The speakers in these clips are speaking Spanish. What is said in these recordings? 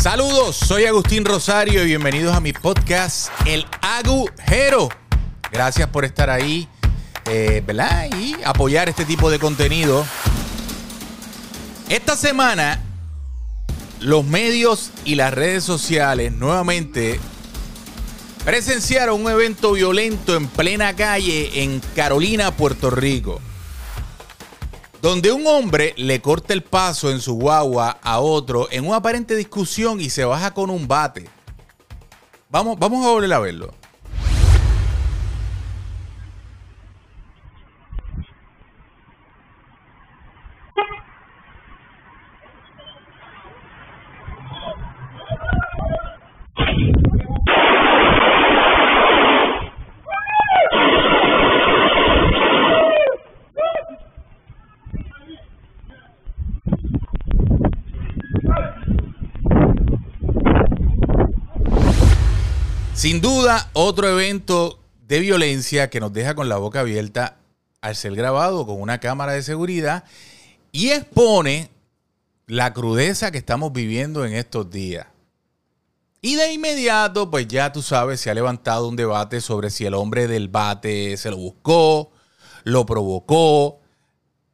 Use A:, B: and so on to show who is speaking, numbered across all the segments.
A: Saludos, soy Agustín Rosario y bienvenidos a mi podcast El Agujero. Gracias por estar ahí, eh, ¿verdad? Y apoyar este tipo de contenido. Esta semana, los medios y las redes sociales nuevamente presenciaron un evento violento en plena calle en Carolina, Puerto Rico donde un hombre le corta el paso en su guagua a otro en una aparente discusión y se baja con un bate. Vamos, vamos a volver a verlo. Sin duda, otro evento de violencia que nos deja con la boca abierta al ser grabado con una cámara de seguridad y expone la crudeza que estamos viviendo en estos días. Y de inmediato, pues ya tú sabes, se ha levantado un debate sobre si el hombre del bate se lo buscó, lo provocó,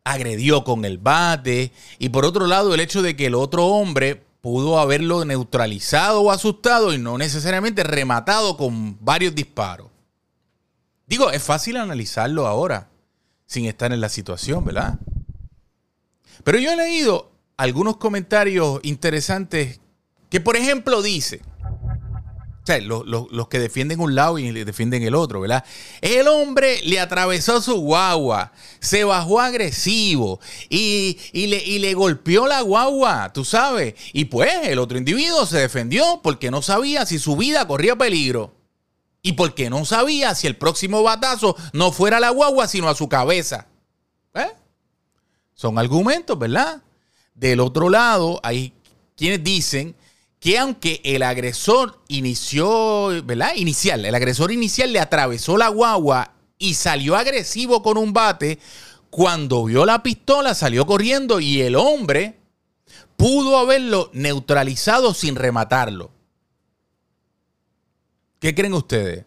A: agredió con el bate. Y por otro lado, el hecho de que el otro hombre pudo haberlo neutralizado o asustado y no necesariamente rematado con varios disparos. Digo, es fácil analizarlo ahora, sin estar en la situación, ¿verdad? Pero yo he leído algunos comentarios interesantes que, por ejemplo, dice, o sea, los, que defienden un lado y defienden el otro, ¿verdad? El hombre le atravesó su guagua, se bajó agresivo y, le, y, le, golpeó la guagua, tú sabes. Y pues el otro individuo se defendió porque no sabía si su vida corría peligro. Y porque no sabía si el próximo batazo no fuera a la guagua, sino a su cabeza. ¿Eh? Son argumentos, ¿verdad? Del otro lado, hay quienes dicen que aunque el agresor inició, ¿verdad? Inicial, el agresor inicial le atravesó la guagua y salió agresivo con un bate, cuando vio la pistola salió corriendo y el hombre pudo haberlo neutralizado sin rematarlo. ¿Qué creen ustedes?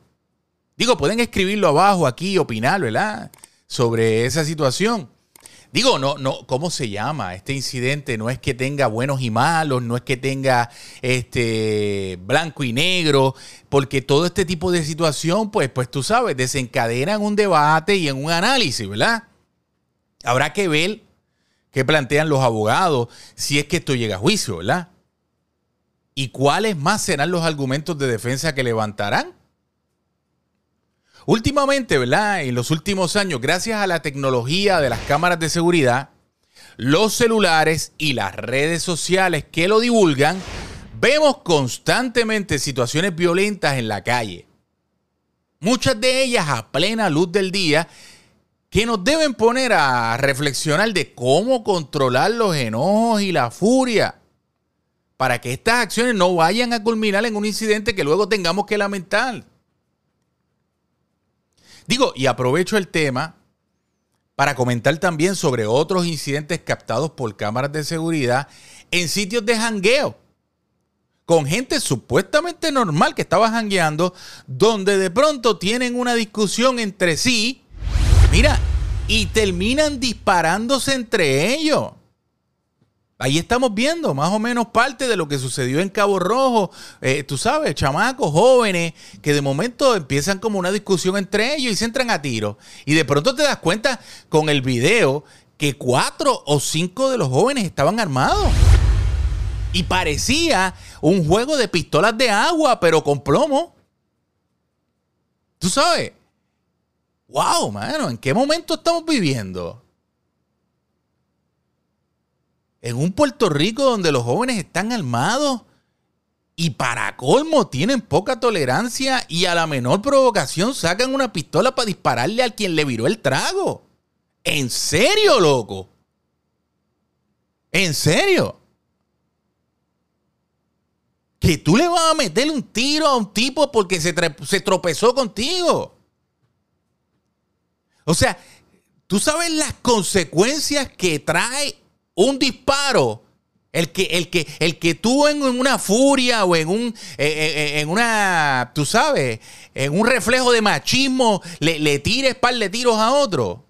A: Digo, pueden escribirlo abajo aquí, opinar, ¿verdad? Sobre esa situación. Digo, no, no, ¿cómo se llama? Este incidente no es que tenga buenos y malos, no es que tenga este blanco y negro, porque todo este tipo de situación, pues, pues tú sabes, desencadenan un debate y en un análisis, ¿verdad? Habrá que ver qué plantean los abogados si es que esto llega a juicio, ¿verdad? ¿Y cuáles más serán los argumentos de defensa que levantarán? Últimamente, ¿verdad? En los últimos años, gracias a la tecnología de las cámaras de seguridad, los celulares y las redes sociales que lo divulgan, vemos constantemente situaciones violentas en la calle. Muchas de ellas a plena luz del día que nos deben poner a reflexionar de cómo controlar los enojos y la furia para que estas acciones no vayan a culminar en un incidente que luego tengamos que lamentar. Digo, y aprovecho el tema para comentar también sobre otros incidentes captados por cámaras de seguridad en sitios de jangueo. Con gente supuestamente normal que estaba jangueando, donde de pronto tienen una discusión entre sí, mira, y terminan disparándose entre ellos. Ahí estamos viendo más o menos parte de lo que sucedió en Cabo Rojo. Eh, tú sabes, chamacos, jóvenes, que de momento empiezan como una discusión entre ellos y se entran a tiro. Y de pronto te das cuenta con el video que cuatro o cinco de los jóvenes estaban armados. Y parecía un juego de pistolas de agua, pero con plomo. Tú sabes. Wow, mano, ¿en qué momento estamos viviendo? En un Puerto Rico donde los jóvenes están armados y para colmo tienen poca tolerancia y a la menor provocación sacan una pistola para dispararle al quien le viró el trago. ¿En serio, loco? ¿En serio? Que tú le vas a meter un tiro a un tipo porque se tropezó contigo. O sea, tú sabes las consecuencias que trae un disparo El que, el que, el que tú en una furia o en un, eh, eh, en una, tú sabes, en un reflejo de machismo, le, le tires par de tiros a otro.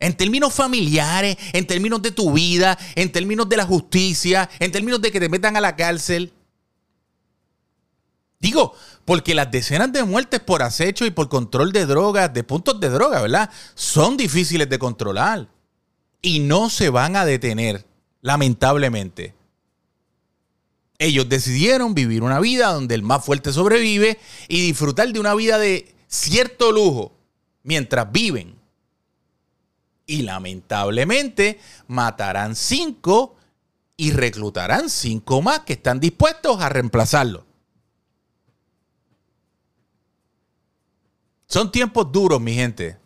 A: En términos familiares, en términos de tu vida, en términos de la justicia, en términos de que te metan a la cárcel. Digo, porque las decenas de muertes por acecho y por control de drogas, de puntos de droga, ¿verdad? Son difíciles de controlar. Y no se van a detener, lamentablemente. Ellos decidieron vivir una vida donde el más fuerte sobrevive y disfrutar de una vida de cierto lujo mientras viven y lamentablemente matarán cinco y reclutarán cinco más que están dispuestos a reemplazarlo. Son tiempos duros, mi gente,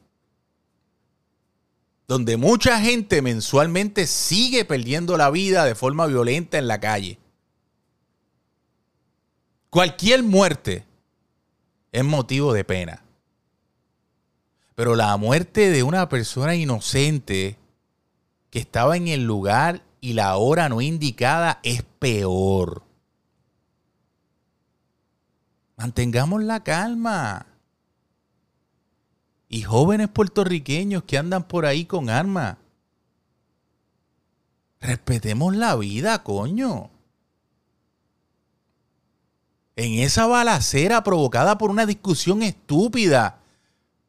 A: donde mucha gente mensualmente sigue perdiendo la vida de forma violenta en la calle. Cualquier muerte es motivo de pena. Pero la muerte de una persona inocente que estaba en el lugar y la hora no indicada es peor. Mantengamos la calma. Y jóvenes puertorriqueños que andan por ahí con armas. Respetemos la vida, coño. En esa balacera provocada por una discusión estúpida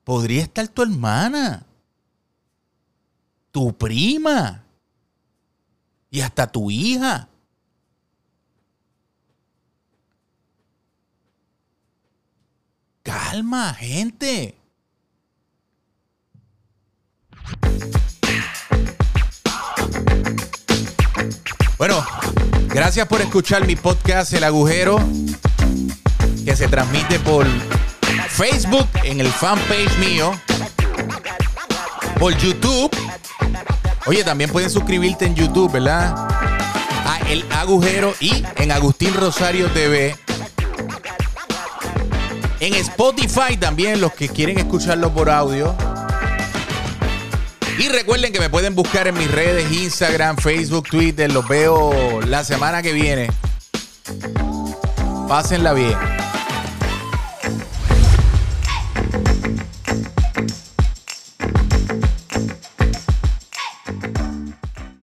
A: podría estar tu hermana, tu prima y hasta tu hija. Calma, gente. Bueno, gracias por escuchar mi podcast El Agujero, que se transmite por Facebook, en el fanpage mío, por YouTube. Oye, también pueden suscribirte en YouTube, ¿verdad? A El Agujero y en Agustín Rosario TV. En Spotify también, los que quieren escucharlo por audio. Y recuerden que me pueden buscar en mis redes, Instagram, Facebook, Twitter. Los veo la semana que viene. Pásenla bien.